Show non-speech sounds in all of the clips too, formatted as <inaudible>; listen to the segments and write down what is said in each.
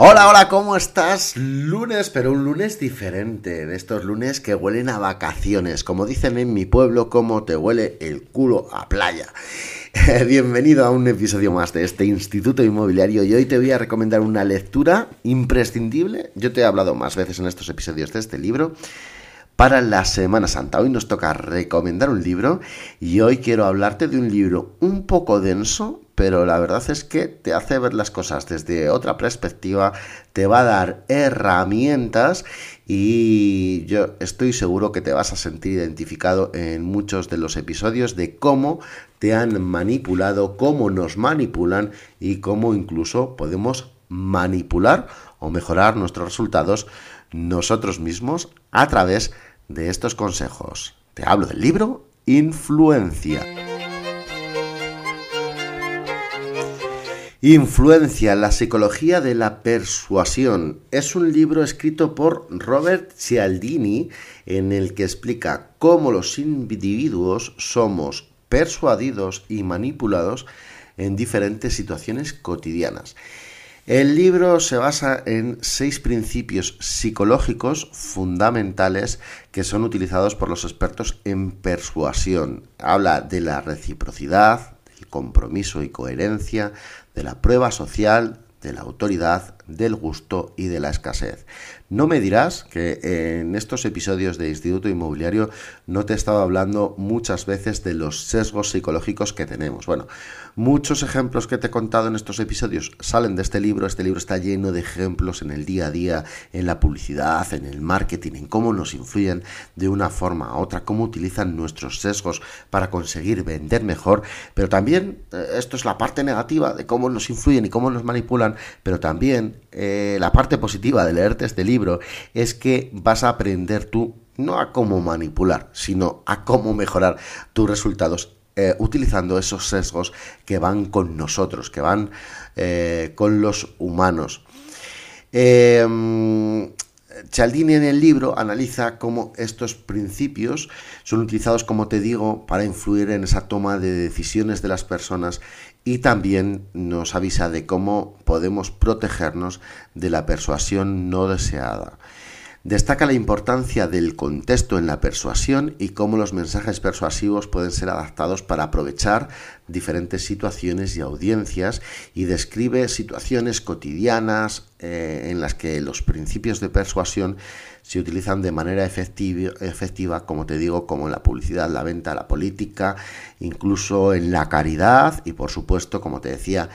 Hola, hola, ¿cómo estás? Lunes, pero un lunes diferente, de estos lunes que huelen a vacaciones, como dicen en mi pueblo, como te huele el culo a playa. <laughs> Bienvenido a un episodio más de este Instituto Inmobiliario y hoy te voy a recomendar una lectura imprescindible. Yo te he hablado más veces en estos episodios de este libro para la Semana Santa. Hoy nos toca recomendar un libro y hoy quiero hablarte de un libro un poco denso, pero la verdad es que te hace ver las cosas desde otra perspectiva, te va a dar herramientas y yo estoy seguro que te vas a sentir identificado en muchos de los episodios de cómo te han manipulado, cómo nos manipulan y cómo incluso podemos manipular o mejorar nuestros resultados nosotros mismos a través de estos consejos. Te hablo del libro Influencia. Influencia, la psicología de la persuasión. Es un libro escrito por Robert Cialdini en el que explica cómo los individuos somos persuadidos y manipulados en diferentes situaciones cotidianas. El libro se basa en seis principios psicológicos fundamentales que son utilizados por los expertos en persuasión. Habla de la reciprocidad, del compromiso y coherencia, de la prueba social, de la autoridad, del gusto y de la escasez. No me dirás que en estos episodios de Instituto Inmobiliario no te he estado hablando muchas veces de los sesgos psicológicos que tenemos. Bueno, muchos ejemplos que te he contado en estos episodios salen de este libro. Este libro está lleno de ejemplos en el día a día, en la publicidad, en el marketing, en cómo nos influyen de una forma a otra, cómo utilizan nuestros sesgos para conseguir vender mejor. Pero también, eh, esto es la parte negativa de cómo nos influyen y cómo nos manipulan, pero también eh, la parte positiva de leerte este libro es que vas a aprender tú no a cómo manipular, sino a cómo mejorar tus resultados eh, utilizando esos sesgos que van con nosotros, que van eh, con los humanos. Cialdini en el libro analiza cómo estos principios son utilizados, como te digo, para influir en esa toma de decisiones de las personas y también nos avisa de cómo podemos protegernos de la persuasión no deseada. Destaca la importancia del contexto en la persuasión y cómo los mensajes persuasivos pueden ser adaptados para aprovechar diferentes situaciones y audiencias y describe situaciones cotidianas eh, en las que los principios de persuasión se utilizan de manera efectiva, efectiva, como te digo, como en la publicidad, la venta, la política, incluso en la caridad y por supuesto, como te decía,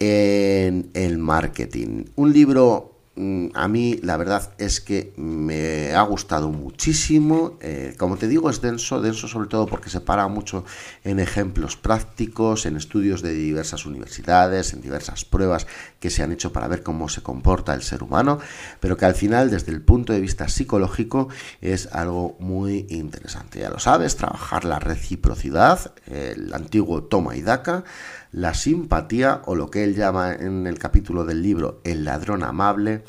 en el marketing. Un libro a mí la verdad es que me ha gustado muchísimo. Eh, como te digo, es denso, denso sobre todo porque se para mucho en ejemplos prácticos, en estudios de diversas universidades, en diversas pruebas que se han hecho para ver cómo se comporta el ser humano, pero que al final, desde el punto de vista psicológico, es algo muy interesante. Ya lo sabes, trabajar la reciprocidad, el antiguo toma y daca la simpatía o lo que él llama en el capítulo del libro el ladrón amable,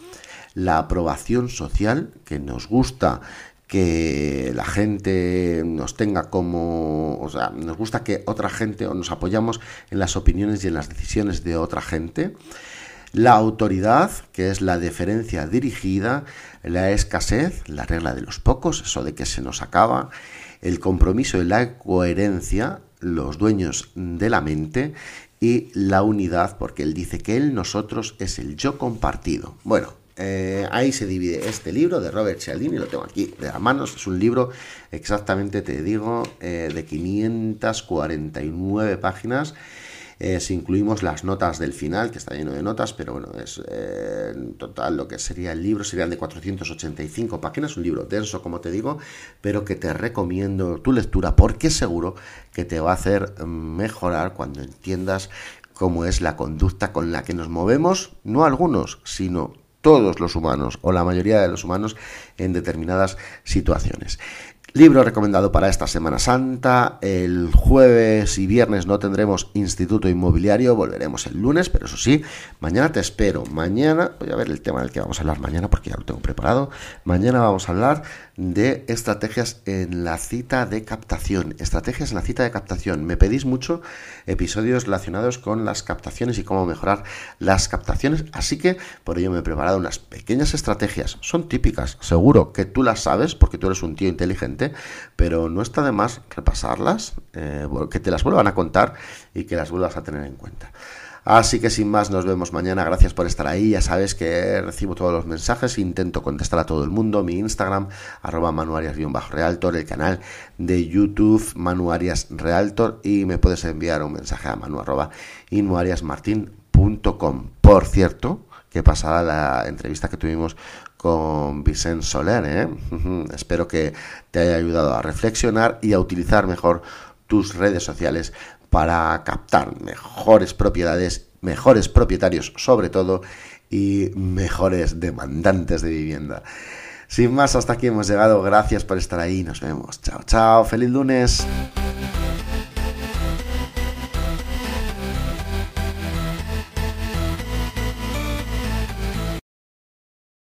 la aprobación social, que nos gusta que la gente nos tenga como, o sea, nos gusta que otra gente o nos apoyamos en las opiniones y en las decisiones de otra gente. La autoridad, que es la deferencia dirigida, la escasez, la regla de los pocos, eso de que se nos acaba, el compromiso y la coherencia, los dueños de la mente y la unidad, porque él dice que él, nosotros, es el yo compartido. Bueno, eh, ahí se divide este libro de Robert Cialdini, lo tengo aquí de las manos, es un libro exactamente, te digo, eh, de 549 páginas si incluimos las notas del final, que está lleno de notas, pero bueno, es eh, en total lo que sería el libro, serían de 485 páginas, un libro denso, como te digo, pero que te recomiendo tu lectura porque seguro que te va a hacer mejorar cuando entiendas cómo es la conducta con la que nos movemos, no algunos, sino todos los humanos o la mayoría de los humanos en determinadas situaciones. Libro recomendado para esta Semana Santa. El jueves y viernes no tendremos Instituto Inmobiliario, volveremos el lunes, pero eso sí, mañana te espero. Mañana, voy a ver el tema del que vamos a hablar mañana porque ya lo tengo preparado. Mañana vamos a hablar de estrategias en la cita de captación. Estrategias en la cita de captación. Me pedís mucho episodios relacionados con las captaciones y cómo mejorar las captaciones, así que por ello me he preparado unas pequeñas estrategias. Son típicas, seguro que tú las sabes porque tú eres un tío inteligente pero no está de más repasarlas, eh, que te las vuelvan a contar y que las vuelvas a tener en cuenta. Así que sin más, nos vemos mañana. Gracias por estar ahí. Ya sabes que recibo todos los mensajes, intento contestar a todo el mundo. Mi Instagram, arroba manuarias-realtor, el canal de YouTube Manuarias Realtor y me puedes enviar un mensaje a manu arroba Por cierto, que pasada la entrevista que tuvimos con Vicente Soler. ¿eh? Espero que te haya ayudado a reflexionar y a utilizar mejor tus redes sociales para captar mejores propiedades, mejores propietarios sobre todo y mejores demandantes de vivienda. Sin más, hasta aquí hemos llegado. Gracias por estar ahí. Nos vemos. Chao, chao. Feliz lunes.